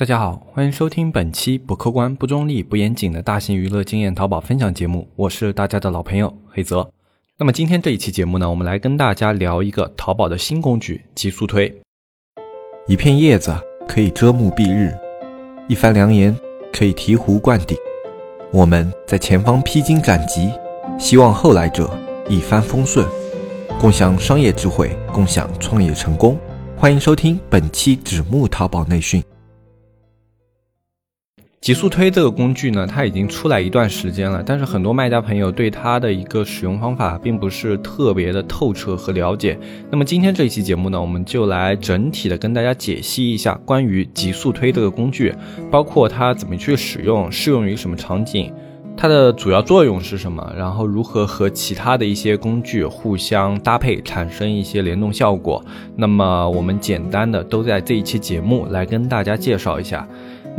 大家好，欢迎收听本期不客观、不中立、不严谨的大型娱乐经验淘宝分享节目，我是大家的老朋友黑泽。那么今天这一期节目呢，我们来跟大家聊一个淘宝的新工具——极速推。一片叶子可以遮目蔽日，一番良言可以醍醐灌顶。我们在前方披荆斩棘，希望后来者一帆风顺，共享商业智慧，共享创业成功。欢迎收听本期纸木淘宝内训。极速推这个工具呢，它已经出来一段时间了，但是很多卖家朋友对它的一个使用方法并不是特别的透彻和了解。那么今天这一期节目呢，我们就来整体的跟大家解析一下关于极速推这个工具，包括它怎么去使用，适用于什么场景，它的主要作用是什么，然后如何和其他的一些工具互相搭配，产生一些联动效果。那么我们简单的都在这一期节目来跟大家介绍一下。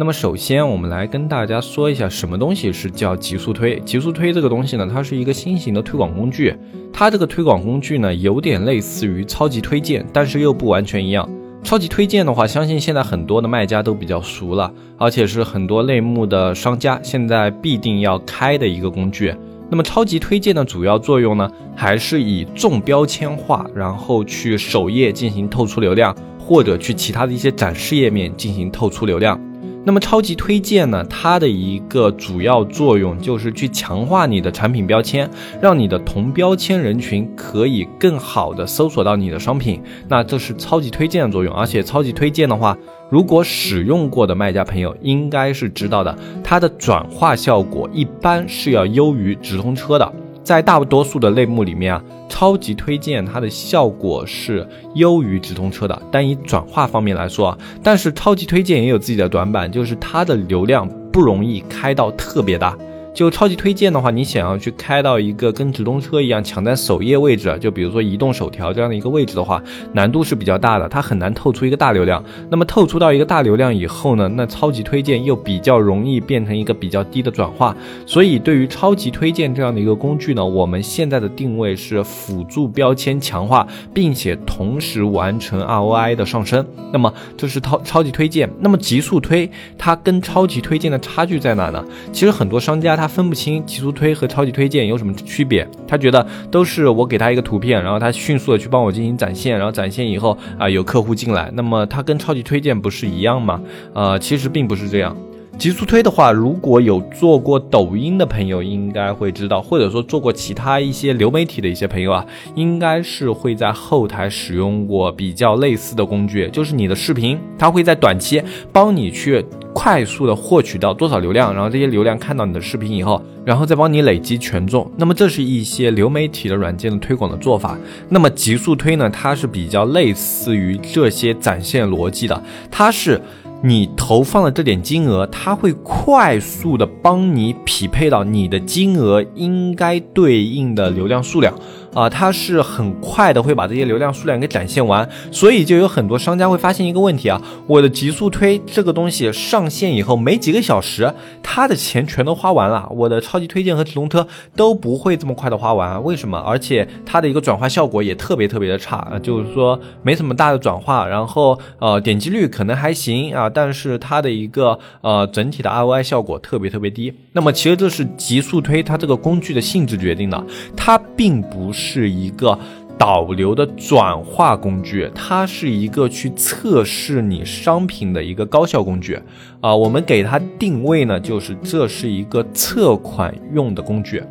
那么首先，我们来跟大家说一下什么东西是叫极速推。极速推这个东西呢，它是一个新型的推广工具。它这个推广工具呢，有点类似于超级推荐，但是又不完全一样。超级推荐的话，相信现在很多的卖家都比较熟了，而且是很多类目的商家现在必定要开的一个工具。那么超级推荐的主要作用呢，还是以重标签化，然后去首页进行透出流量，或者去其他的一些展示页面进行透出流量。那么超级推荐呢？它的一个主要作用就是去强化你的产品标签，让你的同标签人群可以更好的搜索到你的商品。那这是超级推荐的作用。而且超级推荐的话，如果使用过的卖家朋友应该是知道的，它的转化效果一般是要优于直通车的。在大多数的类目里面啊，超级推荐它的效果是优于直通车的，单以转化方面来说啊，但是超级推荐也有自己的短板，就是它的流量不容易开到特别大。就超级推荐的话，你想要去开到一个跟直通车一样抢在首页位置，就比如说移动首条这样的一个位置的话，难度是比较大的，它很难透出一个大流量。那么透出到一个大流量以后呢，那超级推荐又比较容易变成一个比较低的转化。所以对于超级推荐这样的一个工具呢，我们现在的定位是辅助标签强化，并且同时完成 ROI 的上升。那么这是超超级推荐。那么极速推它跟超级推荐的差距在哪呢？其实很多商家。分不清极速推和超级推荐有什么区别，他觉得都是我给他一个图片，然后他迅速的去帮我进行展现，然后展现以后啊有客户进来，那么他跟超级推荐不是一样吗？呃，其实并不是这样。极速推的话，如果有做过抖音的朋友应该会知道，或者说做过其他一些流媒体的一些朋友啊，应该是会在后台使用过比较类似的工具，就是你的视频，它会在短期帮你去快速的获取到多少流量，然后这些流量看到你的视频以后，然后再帮你累积权重。那么这是一些流媒体的软件的推广的做法。那么极速推呢，它是比较类似于这些展现逻辑的，它是。你投放的这点金额，它会快速的帮你匹配到你的金额应该对应的流量数量。啊，它是很快的会把这些流量数量给展现完，所以就有很多商家会发现一个问题啊，我的极速推这个东西上线以后没几个小时，它的钱全都花完了，我的超级推荐和直通车都不会这么快的花完，为什么？而且它的一个转化效果也特别特别的差啊，就是说没什么大的转化，然后呃点击率可能还行啊，但是它的一个呃整体的 ROI 效果特别特别低。那么其实这是极速推它这个工具的性质决定的，它并不是。是一个导流的转化工具，它是一个去测试你商品的一个高效工具啊。我们给它定位呢，就是这是一个测款用的工具。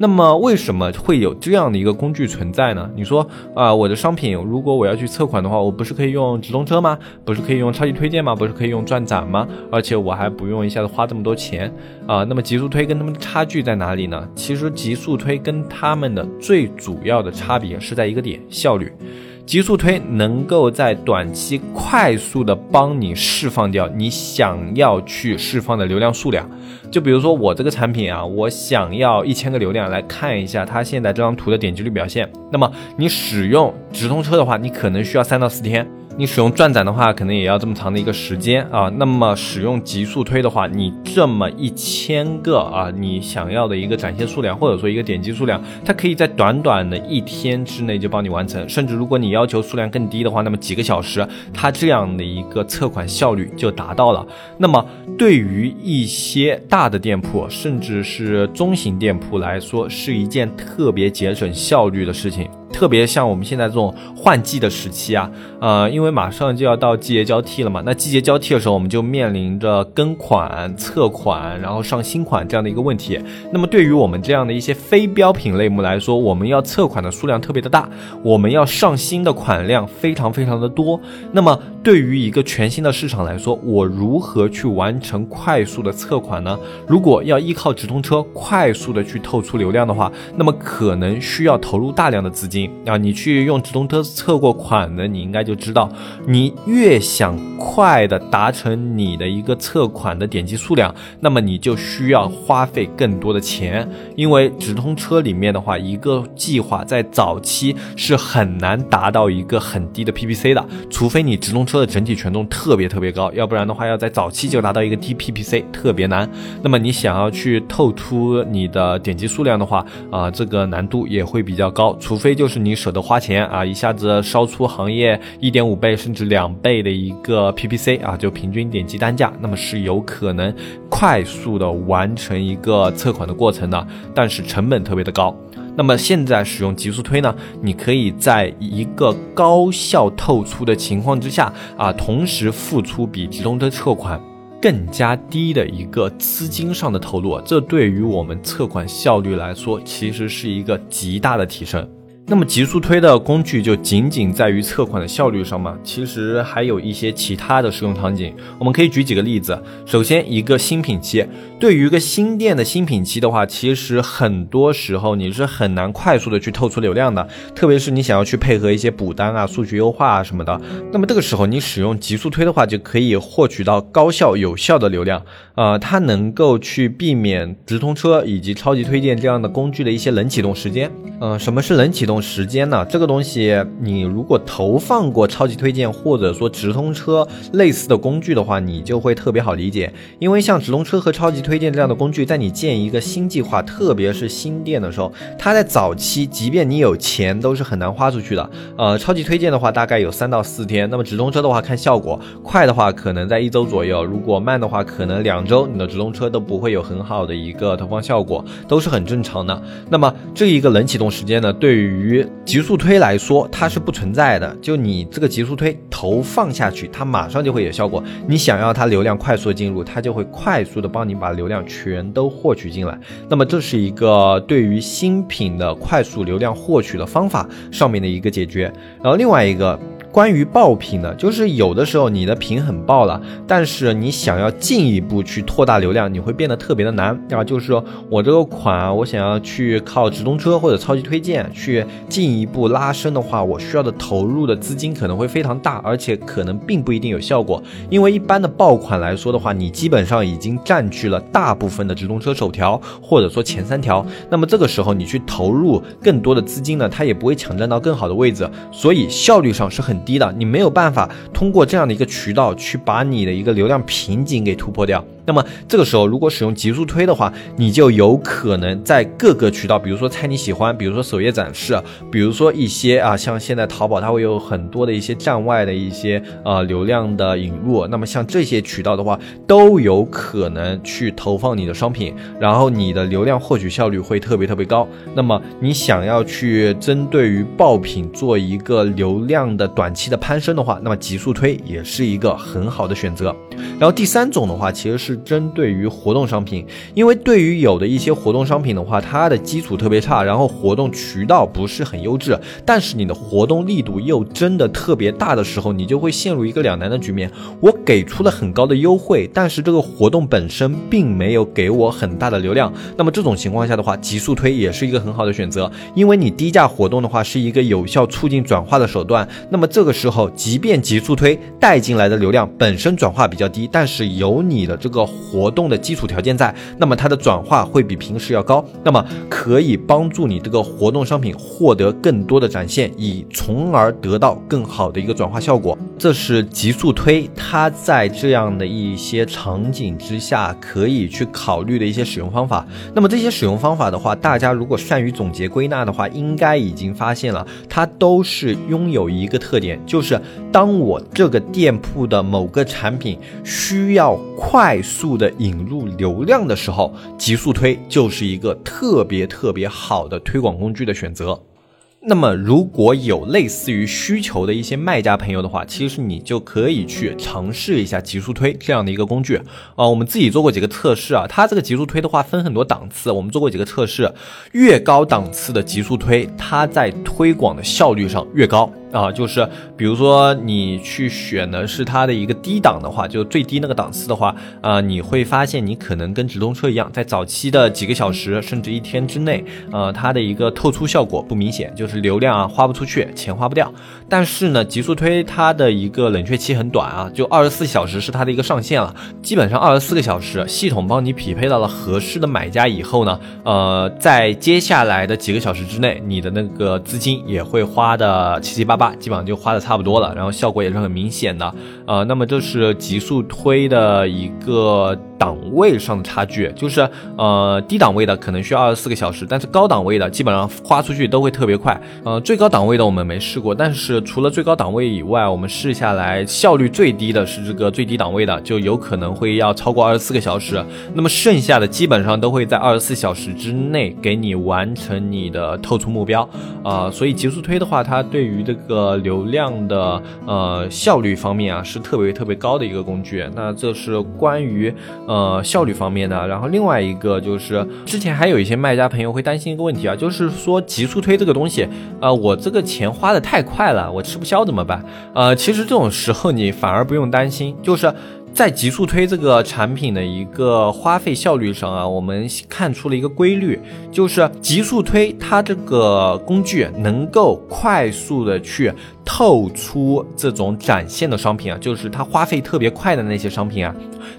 那么为什么会有这样的一个工具存在呢？你说啊，我的商品如果我要去测款的话，我不是可以用直通车吗？不是可以用超级推荐吗？不是可以用转展吗？而且我还不用一下子花这么多钱啊。那么极速推跟他们的差距在哪里呢？其实极速推跟他们的最主要的差别是在一个点，效率。极速推能够在短期快速的帮你释放掉你想要去释放的流量数量，就比如说我这个产品啊，我想要一千个流量来看一下它现在这张图的点击率表现。那么你使用直通车的话，你可能需要三到四天。你使用转展的话，可能也要这么长的一个时间啊。那么使用极速推的话，你这么一千个啊，你想要的一个展现数量，或者说一个点击数量，它可以在短短的一天之内就帮你完成。甚至如果你要求数量更低的话，那么几个小时，它这样的一个测款效率就达到了。那么对于一些大的店铺，甚至是中型店铺来说，是一件特别节省效率的事情。特别像我们现在这种换季的时期啊，呃，因为马上就要到季节交替了嘛。那季节交替的时候，我们就面临着更款、测款，然后上新款这样的一个问题。那么对于我们这样的一些非标品类目来说，我们要测款的数量特别的大，我们要上新的款量非常非常的多。那么对于一个全新的市场来说，我如何去完成快速的测款呢？如果要依靠直通车快速的去透出流量的话，那么可能需要投入大量的资金。啊，你去用直通车测过款的，你应该就知道，你越想快的达成你的一个测款的点击数量，那么你就需要花费更多的钱，因为直通车里面的话，一个计划在早期是很难达到一个很低的 PPC 的，除非你直通车的整体权重特别特别高，要不然的话，要在早期就达到一个低 PPC 特别难。那么你想要去透出你的点击数量的话，啊，这个难度也会比较高，除非就。是你舍得花钱啊，一下子烧出行业一点五倍甚至两倍的一个 PPC 啊，就平均点击单价，那么是有可能快速的完成一个测款的过程的，但是成本特别的高。那么现在使用极速推呢，你可以在一个高效透出的情况之下啊，同时付出比直通车测款更加低的一个资金上的投入，这对于我们测款效率来说，其实是一个极大的提升。那么极速推的工具就仅仅在于测款的效率上吗？其实还有一些其他的使用场景，我们可以举几个例子。首先，一个新品期，对于一个新店的新品期的话，其实很多时候你是很难快速的去透出流量的，特别是你想要去配合一些补单啊、数据优化啊什么的。那么这个时候，你使用极速推的话，就可以获取到高效有效的流量。呃，它能够去避免直通车以及超级推荐这样的工具的一些冷启动时间。嗯，什么是冷启动？时间呢？这个东西，你如果投放过超级推荐或者说直通车类似的工具的话，你就会特别好理解。因为像直通车和超级推荐这样的工具，在你建一个新计划，特别是新店的时候，它在早期，即便你有钱，都是很难花出去的。呃，超级推荐的话，大概有三到四天；那么直通车的话，看效果，快的话可能在一周左右；如果慢的话，可能两周，你的直通车都不会有很好的一个投放效果，都是很正常的。那么这一个冷启动时间呢，对于极速推来说，它是不存在的。就你这个极速推投放下去，它马上就会有效果。你想要它流量快速进入，它就会快速的帮你把流量全都获取进来。那么这是一个对于新品的快速流量获取的方法上面的一个解决。然后另外一个。关于爆品呢，就是有的时候你的品很爆了，但是你想要进一步去拓大流量，你会变得特别的难啊。就是说我这个款啊，我想要去靠直通车或者超级推荐去进一步拉伸的话，我需要的投入的资金可能会非常大，而且可能并不一定有效果。因为一般的爆款来说的话，你基本上已经占据了大部分的直通车首条或者说前三条，那么这个时候你去投入更多的资金呢，它也不会抢占到更好的位置，所以效率上是很。低的，你没有办法通过这样的一个渠道去把你的一个流量瓶颈给突破掉。那么这个时候，如果使用极速推的话，你就有可能在各个渠道，比如说猜你喜欢，比如说首页展示，比如说一些啊，像现在淘宝它会有很多的一些站外的一些呃流量的引入，那么像这些渠道的话，都有可能去投放你的商品，然后你的流量获取效率会特别特别高。那么你想要去针对于爆品做一个流量的短期的攀升的话，那么极速推也是一个很好的选择。然后第三种的话，其实是。针对于活动商品，因为对于有的一些活动商品的话，它的基础特别差，然后活动渠道不是很优质，但是你的活动力度又真的特别大的时候，你就会陷入一个两难的局面。我给出了很高的优惠，但是这个活动本身并没有给我很大的流量。那么这种情况下的话，极速推也是一个很好的选择，因为你低价活动的话是一个有效促进转化的手段。那么这个时候，即便极速推带进来的流量本身转化比较低，但是有你的这个。活动的基础条件在，那么它的转化会比平时要高，那么可以帮助你这个活动商品获得更多的展现，以从而得到更好的一个转化效果。这是极速推它在这样的一些场景之下可以去考虑的一些使用方法。那么这些使用方法的话，大家如果善于总结归纳的话，应该已经发现了，它都是拥有一个特点，就是当我这个店铺的某个产品需要快速的引入流量的时候，极速推就是一个特别特别好的推广工具的选择。那么，如果有类似于需求的一些卖家朋友的话，其实你就可以去尝试一下极速推这样的一个工具啊。我们自己做过几个测试啊，它这个极速推的话分很多档次，我们做过几个测试，越高档次的极速推，它在推广的效率上越高。啊，就是比如说你去选的是它的一个低档的话，就最低那个档次的话，啊，你会发现你可能跟直通车一样，在早期的几个小时甚至一天之内，呃，它的一个透出效果不明显，就是流量啊花不出去，钱花不掉。但是呢，极速推它的一个冷却期很短啊，就二十四小时是它的一个上限了，基本上二十四个小时，系统帮你匹配到了合适的买家以后呢，呃，在接下来的几个小时之内，你的那个资金也会花的七七八。八基本上就花的差不多了，然后效果也是很明显的，呃，那么这是极速推的一个。档位上的差距就是，呃，低档位的可能需要二十四个小时，但是高档位的基本上花出去都会特别快。呃，最高档位的我们没试过，但是除了最高档位以外，我们试下来效率最低的是这个最低档位的，就有可能会要超过二十四个小时。那么剩下的基本上都会在二十四小时之内给你完成你的透出目标。啊，所以极速推的话，它对于这个流量的呃效率方面啊是特别特别高的一个工具。那这是关于。呃，效率方面的，然后另外一个就是之前还有一些卖家朋友会担心一个问题啊，就是说极速推这个东西，啊，我这个钱花的太快了，我吃不消怎么办？呃，其实这种时候你反而不用担心，就是。在极速推这个产品的一个花费效率上啊，我们看出了一个规律，就是极速推它这个工具能够快速的去透出这种展现的商品啊，就是它花费特别快的那些商品啊，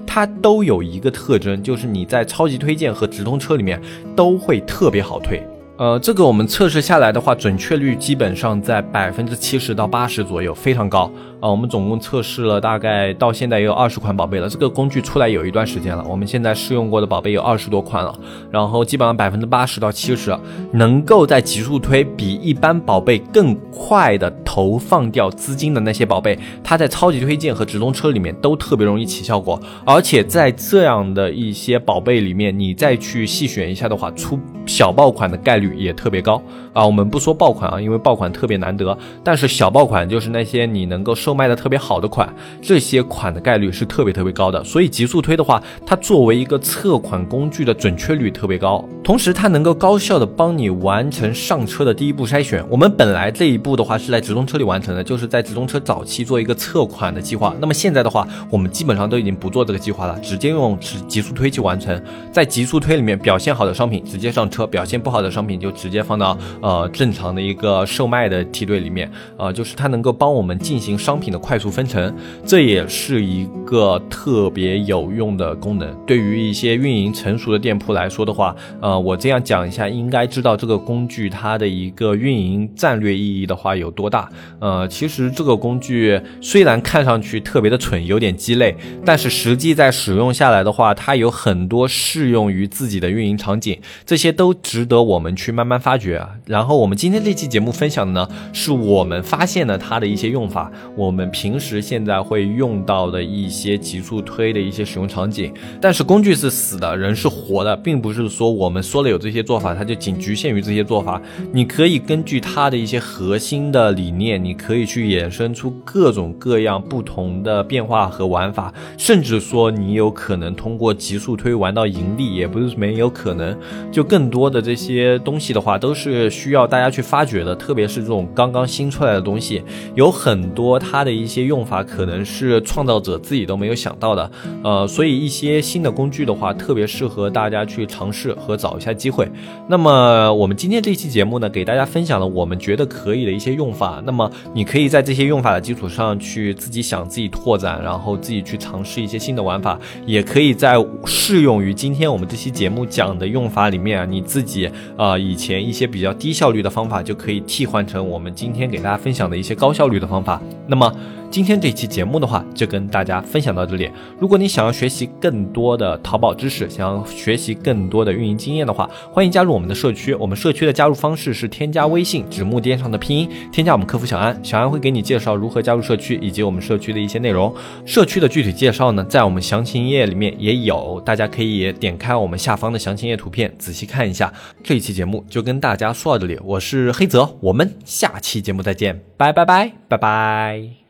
它都有一个特征，就是你在超级推荐和直通车里面都会特别好推。呃，这个我们测试下来的话，准确率基本上在百分之七十到八十左右，非常高。啊，我们总共测试了大概到现在也有二十款宝贝了。这个工具出来有一段时间了，我们现在试用过的宝贝有二十多款了。然后基本上百分之八十到七十能够在极速推比一般宝贝更快的投放掉资金的那些宝贝，它在超级推荐和直通车里面都特别容易起效果。而且在这样的一些宝贝里面，你再去细选一下的话，出小爆款的概率也特别高啊。我们不说爆款啊，因为爆款特别难得，但是小爆款就是那些你能够。售卖的特别好的款，这些款的概率是特别特别高的，所以极速推的话，它作为一个测款工具的准确率特别高，同时它能够高效的帮你完成上车的第一步筛选。我们本来这一步的话是在直通车里完成的，就是在直通车早期做一个测款的计划。那么现在的话，我们基本上都已经不做这个计划了，直接用极极速推去完成。在极速推里面表现好的商品直接上车，表现不好的商品就直接放到呃正常的一个售卖的梯队里面。呃，就是它能够帮我们进行商。品的快速分成，这也是一个特别有用的功能。对于一些运营成熟的店铺来说的话，呃，我这样讲一下，应该知道这个工具它的一个运营战略意义的话有多大。呃，其实这个工具虽然看上去特别的蠢，有点鸡肋，但是实际在使用下来的话，它有很多适用于自己的运营场景，这些都值得我们去慢慢发掘啊。然后我们今天这期节目分享的呢，是我们发现了它的一些用法。我。我们平时现在会用到的一些极速推的一些使用场景，但是工具是死的，人是活的，并不是说我们说了有这些做法，它就仅局限于这些做法。你可以根据它的一些核心的理念，你可以去衍生出各种各样不同的变化和玩法，甚至说你有可能通过极速推玩到盈利，也不是没有可能。就更多的这些东西的话，都是需要大家去发掘的，特别是这种刚刚新出来的东西，有很多它。的一些用法可能是创造者自己都没有想到的，呃，所以一些新的工具的话，特别适合大家去尝试和找找一下机会。那么我们今天这期节目呢，给大家分享了我们觉得可以的一些用法。那么你可以在这些用法的基础上去自己想、自己拓展，然后自己去尝试一些新的玩法，也可以在适用于今天我们这期节目讲的用法里面啊，你自己啊以前一些比较低效率的方法，就可以替换成我们今天给大家分享的一些高效率的方法。那么。今天这期节目的话，就跟大家分享到这里。如果你想要学习更多的淘宝知识，想要学习更多的运营经验的话，欢迎加入我们的社区。我们社区的加入方式是添加微信“纸木电商”的拼音，添加我们客服小安，小安会给你介绍如何加入社区以及我们社区的一些内容。社区的具体介绍呢，在我们详情页里面也有，大家可以点开我们下方的详情页图片，仔细看一下。这一期节目就跟大家说到这里，我是黑泽，我们下期节目再见，拜拜拜拜拜拜。